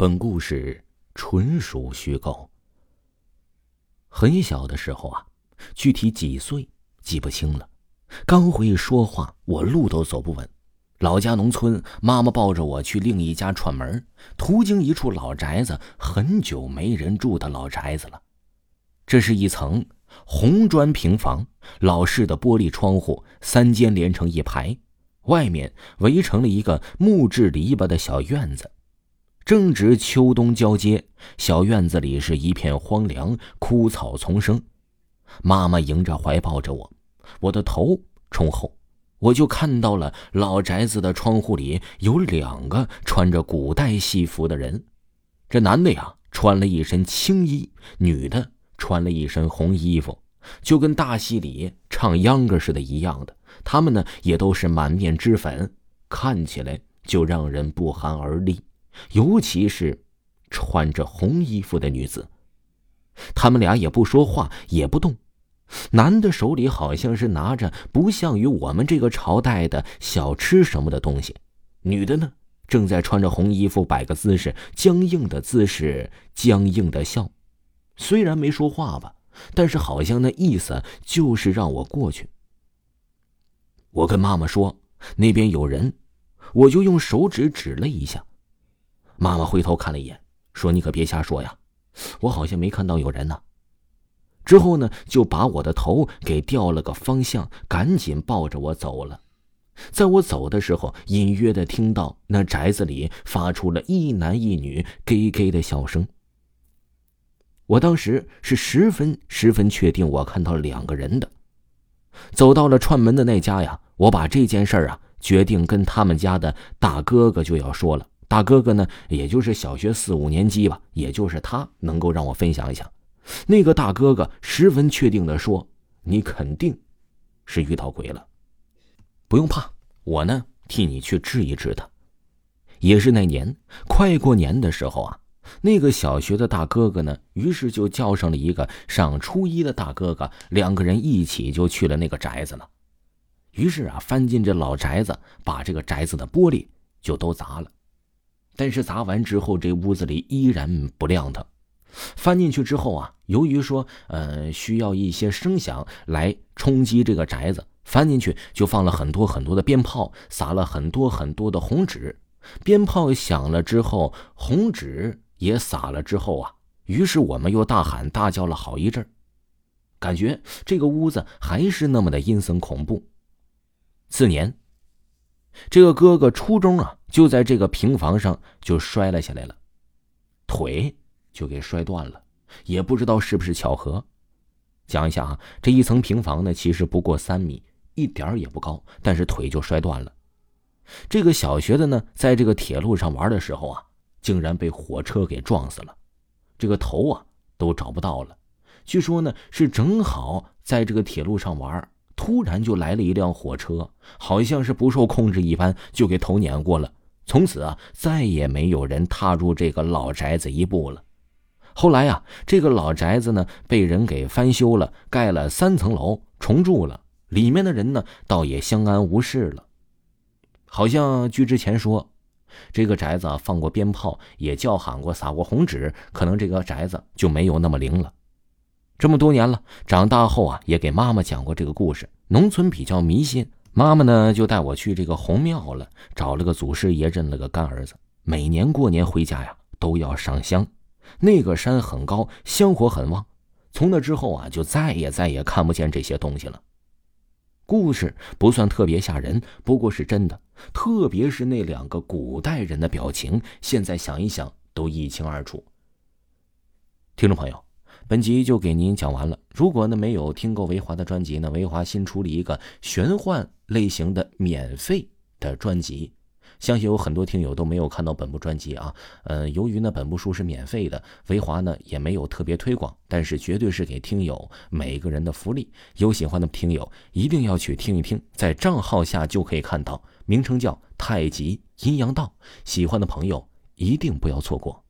本故事纯属虚构。很小的时候啊，具体几岁记不清了。刚会说话，我路都走不稳。老家农村，妈妈抱着我去另一家串门，途经一处老宅子，很久没人住的老宅子了。这是一层红砖平房，老式的玻璃窗户，三间连成一排。外面围成了一个木质篱笆的小院子，正值秋冬交接，小院子里是一片荒凉，枯草丛生。妈妈迎着怀抱着我，我的头冲后，我就看到了老宅子的窗户里有两个穿着古代戏服的人。这男的呀，穿了一身青衣；女的穿了一身红衣服，就跟大戏里唱秧歌似的一样的。他们呢，也都是满面脂粉，看起来就让人不寒而栗。尤其是穿着红衣服的女子，他们俩也不说话，也不动。男的手里好像是拿着不像于我们这个朝代的小吃什么的东西，女的呢，正在穿着红衣服摆个姿势，僵硬的姿势，僵硬的笑。虽然没说话吧，但是好像那意思就是让我过去。我跟妈妈说那边有人，我就用手指指了一下。妈妈回头看了一眼，说：“你可别瞎说呀，我好像没看到有人呢。”之后呢，就把我的头给调了个方向，赶紧抱着我走了。在我走的时候，隐约的听到那宅子里发出了一男一女“咯咯”的笑声。我当时是十分十分确定，我看到两个人的。走到了串门的那家呀，我把这件事儿啊，决定跟他们家的大哥哥就要说了。大哥哥呢，也就是小学四五年级吧，也就是他能够让我分享一下。那个大哥哥十分确定的说：“你肯定是遇到鬼了，不用怕，我呢替你去治一治他。”也是那年快过年的时候啊。那个小学的大哥哥呢，于是就叫上了一个上初一的大哥哥，两个人一起就去了那个宅子了。于是啊，翻进这老宅子，把这个宅子的玻璃就都砸了。但是砸完之后，这屋子里依然不亮堂。翻进去之后啊，由于说呃需要一些声响来冲击这个宅子，翻进去就放了很多很多的鞭炮，撒了很多很多的红纸。鞭炮响了之后，红纸。也撒了之后啊，于是我们又大喊大叫了好一阵感觉这个屋子还是那么的阴森恐怖。次年，这个哥哥初中啊，就在这个平房上就摔了下来了，腿就给摔断了，也不知道是不是巧合。讲一下啊，这一层平房呢，其实不过三米，一点也不高，但是腿就摔断了。这个小学的呢，在这个铁路上玩的时候啊。竟然被火车给撞死了，这个头啊都找不到了。据说呢是正好在这个铁路上玩，突然就来了一辆火车，好像是不受控制一般，就给头碾过了。从此啊再也没有人踏入这个老宅子一步了。后来呀，这个老宅子呢被人给翻修了，盖了三层楼，重住了，里面的人呢倒也相安无事了。好像据之前说。这个宅子放过鞭炮，也叫喊过、撒过红纸，可能这个宅子就没有那么灵了。这么多年了，长大后啊，也给妈妈讲过这个故事。农村比较迷信，妈妈呢就带我去这个红庙了，找了个祖师爷，认了个干儿子。每年过年回家呀，都要上香。那个山很高，香火很旺。从那之后啊，就再也再也看不见这些东西了。故事不算特别吓人，不过是真的。特别是那两个古代人的表情，现在想一想都一清二楚。听众朋友，本集就给您讲完了。如果呢没有听够维华的专辑呢，维华新出了一个玄幻类型的免费的专辑，相信有很多听友都没有看到本部专辑啊。呃，由于呢本部书是免费的，维华呢也没有特别推广，但是绝对是给听友每个人的福利。有喜欢的听友一定要去听一听，在账号下就可以看到，名称叫太极阴阳道。喜欢的朋友一定不要错过。